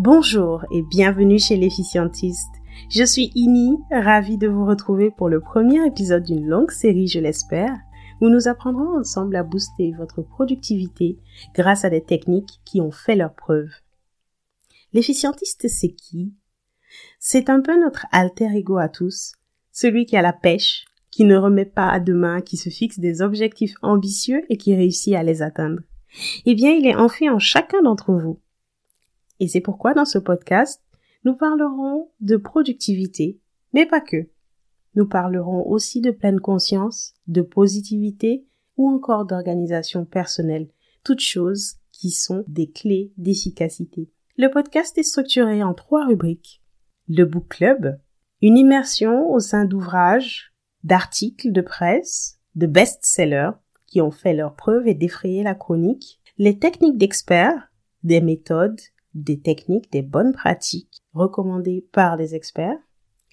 Bonjour et bienvenue chez l'efficientiste. Je suis Ini, ravie de vous retrouver pour le premier épisode d'une longue série, je l'espère, où nous apprendrons ensemble à booster votre productivité grâce à des techniques qui ont fait leur preuve. L'efficientiste, c'est qui? C'est un peu notre alter ego à tous, celui qui a la pêche, qui ne remet pas à demain, qui se fixe des objectifs ambitieux et qui réussit à les atteindre. Eh bien, il est enfoui en chacun d'entre vous. Et c'est pourquoi dans ce podcast, nous parlerons de productivité, mais pas que. Nous parlerons aussi de pleine conscience, de positivité ou encore d'organisation personnelle, toutes choses qui sont des clés d'efficacité. Le podcast est structuré en trois rubriques. Le book club, une immersion au sein d'ouvrages, d'articles de presse, de best-sellers qui ont fait leur preuve et défrayé la chronique, les techniques d'experts, des méthodes, des techniques, des bonnes pratiques recommandées par les experts,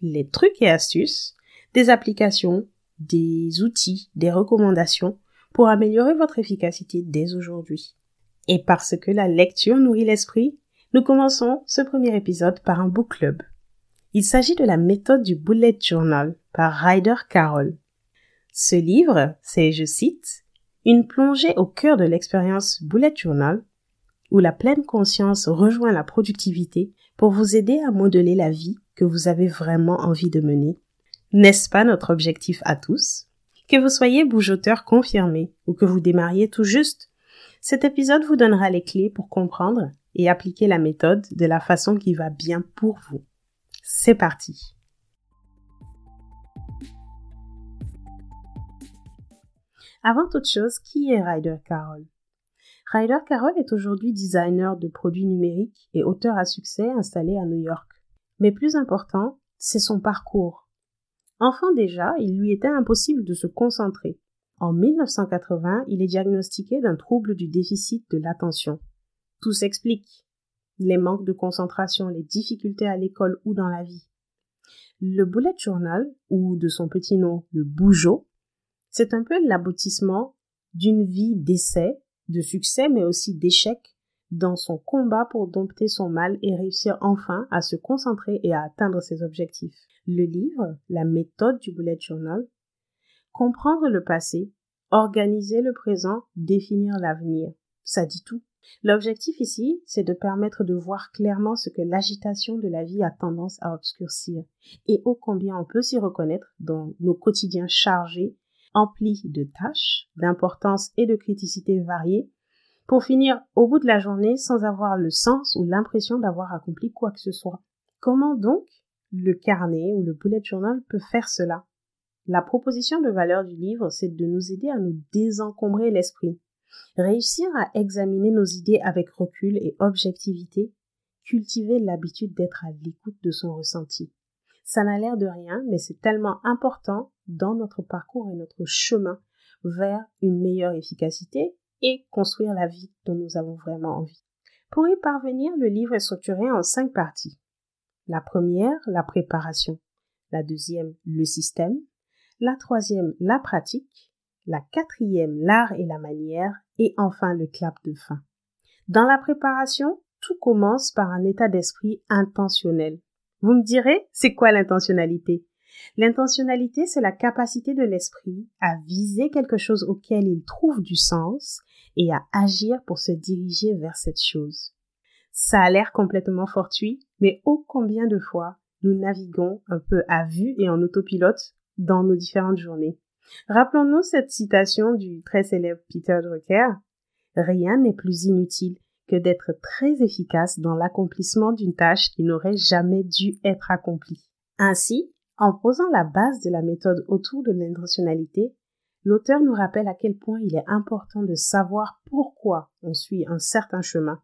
les trucs et astuces, des applications, des outils, des recommandations pour améliorer votre efficacité dès aujourd'hui. Et parce que la lecture nourrit l'esprit, nous commençons ce premier épisode par un book club. Il s'agit de la méthode du bullet journal par Ryder Carroll. Ce livre, c'est, je cite, une plongée au cœur de l'expérience bullet journal où la pleine conscience rejoint la productivité pour vous aider à modeler la vie que vous avez vraiment envie de mener. N'est-ce pas notre objectif à tous? Que vous soyez bougeoteur confirmé ou que vous démarriez tout juste, cet épisode vous donnera les clés pour comprendre et appliquer la méthode de la façon qui va bien pour vous. C'est parti Avant toute chose, qui est Ryder Carroll? Ryder Carroll est aujourd'hui designer de produits numériques et auteur à succès installé à New York. Mais plus important, c'est son parcours. Enfant déjà, il lui était impossible de se concentrer. En 1980, il est diagnostiqué d'un trouble du déficit de l'attention. Tout s'explique. Les manques de concentration, les difficultés à l'école ou dans la vie. Le bullet journal, ou de son petit nom, le bougeot, c'est un peu l'aboutissement d'une vie d'essai de succès mais aussi d'échecs dans son combat pour dompter son mal et réussir enfin à se concentrer et à atteindre ses objectifs. Le livre, la méthode du bullet journal, comprendre le passé, organiser le présent, définir l'avenir. Ça dit tout. L'objectif ici, c'est de permettre de voir clairement ce que l'agitation de la vie a tendance à obscurcir et ô combien on peut s'y reconnaître dans nos quotidiens chargés empli de tâches, d'importance et de criticité variées, pour finir au bout de la journée sans avoir le sens ou l'impression d'avoir accompli quoi que ce soit. Comment donc le carnet ou le bullet journal peut faire cela? La proposition de valeur du livre, c'est de nous aider à nous désencombrer l'esprit, réussir à examiner nos idées avec recul et objectivité, cultiver l'habitude d'être à l'écoute de son ressenti. Ça n'a l'air de rien, mais c'est tellement important dans notre parcours et notre chemin vers une meilleure efficacité et construire la vie dont nous avons vraiment envie. Pour y parvenir, le livre est structuré en cinq parties. La première, la préparation. La deuxième, le système. La troisième, la pratique. La quatrième, l'art et la manière. Et enfin, le clap de fin. Dans la préparation, tout commence par un état d'esprit intentionnel. Vous me direz, c'est quoi l'intentionnalité? L'intentionnalité, c'est la capacité de l'esprit à viser quelque chose auquel il trouve du sens et à agir pour se diriger vers cette chose. Ça a l'air complètement fortuit, mais ô combien de fois nous naviguons un peu à vue et en autopilote dans nos différentes journées. Rappelons-nous cette citation du très célèbre Peter Drucker. Rien n'est plus inutile que d'être très efficace dans l'accomplissement d'une tâche qui n'aurait jamais dû être accomplie. Ainsi, en posant la base de la méthode autour de l'intentionnalité, l'auteur nous rappelle à quel point il est important de savoir pourquoi on suit un certain chemin,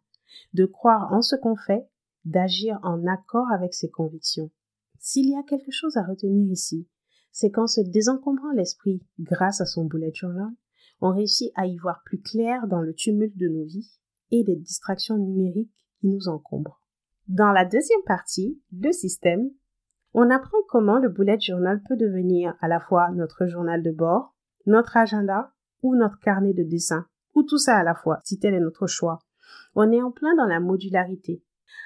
de croire en ce qu'on fait, d'agir en accord avec ses convictions. S'il y a quelque chose à retenir ici, c'est qu'en se désencombrant l'esprit grâce à son bullet journal, on réussit à y voir plus clair dans le tumulte de nos vies et des distractions numériques qui nous encombrent. Dans la deuxième partie, le système, on apprend comment le bullet journal peut devenir à la fois notre journal de bord, notre agenda ou notre carnet de dessin, ou tout ça à la fois, si tel est notre choix. On est en plein dans la modularité.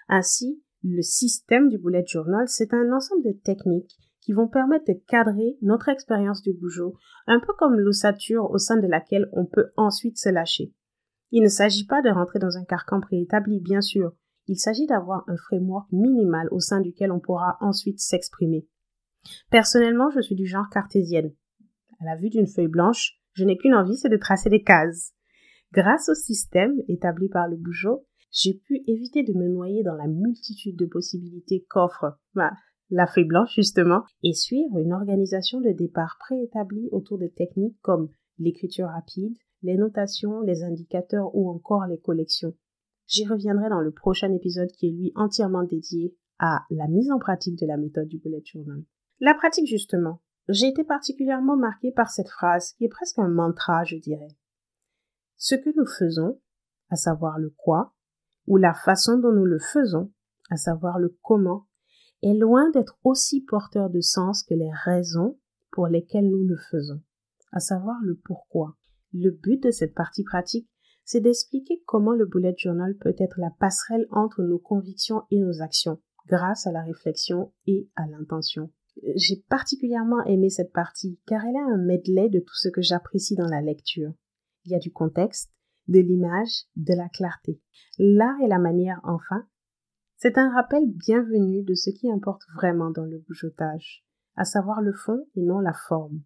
Ainsi, le système du bullet journal, c'est un ensemble de techniques qui vont permettre de cadrer notre expérience du bougeot, un peu comme l'ossature au sein de laquelle on peut ensuite se lâcher. Il ne s'agit pas de rentrer dans un carcan préétabli, bien sûr. Il s'agit d'avoir un framework minimal au sein duquel on pourra ensuite s'exprimer. Personnellement, je suis du genre cartésienne. À la vue d'une feuille blanche, je n'ai qu'une envie, c'est de tracer des cases. Grâce au système établi par le bougeot, j'ai pu éviter de me noyer dans la multitude de possibilités qu'offre la feuille blanche justement, et suivre une organisation de départ préétablie autour de techniques comme l'écriture rapide, les notations, les indicateurs ou encore les collections. J'y reviendrai dans le prochain épisode qui est lui entièrement dédié à la mise en pratique de la méthode du bullet journal. La pratique justement. J'ai été particulièrement marquée par cette phrase qui est presque un mantra, je dirais. Ce que nous faisons, à savoir le quoi, ou la façon dont nous le faisons, à savoir le comment, est loin d'être aussi porteur de sens que les raisons pour lesquelles nous le faisons, à savoir le pourquoi. Le but de cette partie pratique, c'est d'expliquer comment le bullet journal peut être la passerelle entre nos convictions et nos actions, grâce à la réflexion et à l'intention. J'ai particulièrement aimé cette partie car elle a un medley de tout ce que j'apprécie dans la lecture. Il y a du contexte, de l'image, de la clarté. L'art et la manière, enfin, c'est un rappel bienvenu de ce qui importe vraiment dans le bougeotage, à savoir le fond et non la forme.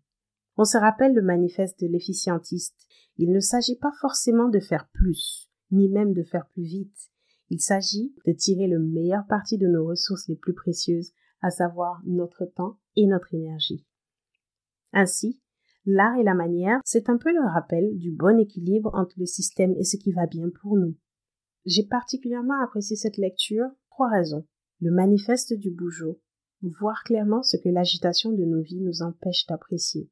On se rappelle le manifeste de l'efficientiste. Il ne s'agit pas forcément de faire plus, ni même de faire plus vite. Il s'agit de tirer le meilleur parti de nos ressources les plus précieuses, à savoir notre temps et notre énergie. Ainsi, l'art et la manière, c'est un peu le rappel du bon équilibre entre le système et ce qui va bien pour nous. J'ai particulièrement apprécié cette lecture trois raisons. Le manifeste du bougeot, voir clairement ce que l'agitation de nos vies nous empêche d'apprécier.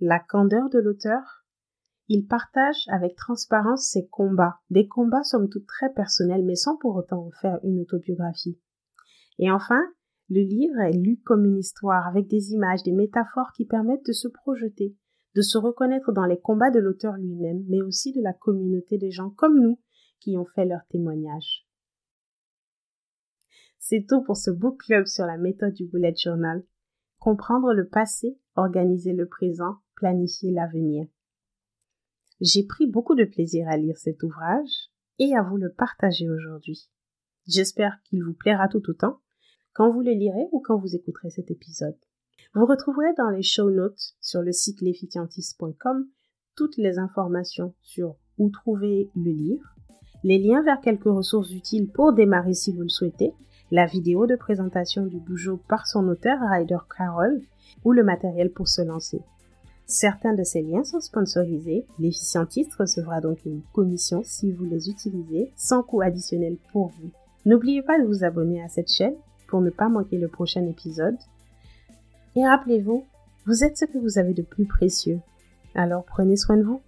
La candeur de l'auteur, il partage avec transparence ses combats, des combats somme toute très personnels mais sans pour autant en faire une autobiographie. Et enfin, le livre est lu comme une histoire avec des images, des métaphores qui permettent de se projeter, de se reconnaître dans les combats de l'auteur lui-même, mais aussi de la communauté des gens comme nous qui ont fait leur témoignage. C'est tout pour ce book club sur la méthode du bullet journal. Comprendre le passé, organiser le présent, planifier l'avenir. J'ai pris beaucoup de plaisir à lire cet ouvrage et à vous le partager aujourd'hui. J'espère qu'il vous plaira tout autant quand vous le lirez ou quand vous écouterez cet épisode. Vous retrouverez dans les show notes sur le site lesficientistes.com toutes les informations sur où trouver le livre, les liens vers quelques ressources utiles pour démarrer si vous le souhaitez, la vidéo de présentation du bougeot par son auteur Ryder Carroll ou le matériel pour se lancer. Certains de ces liens sont sponsorisés. L'efficientiste recevra donc une commission si vous les utilisez sans coût additionnel pour vous. N'oubliez pas de vous abonner à cette chaîne pour ne pas manquer le prochain épisode. Et rappelez-vous, vous êtes ce que vous avez de plus précieux. Alors prenez soin de vous.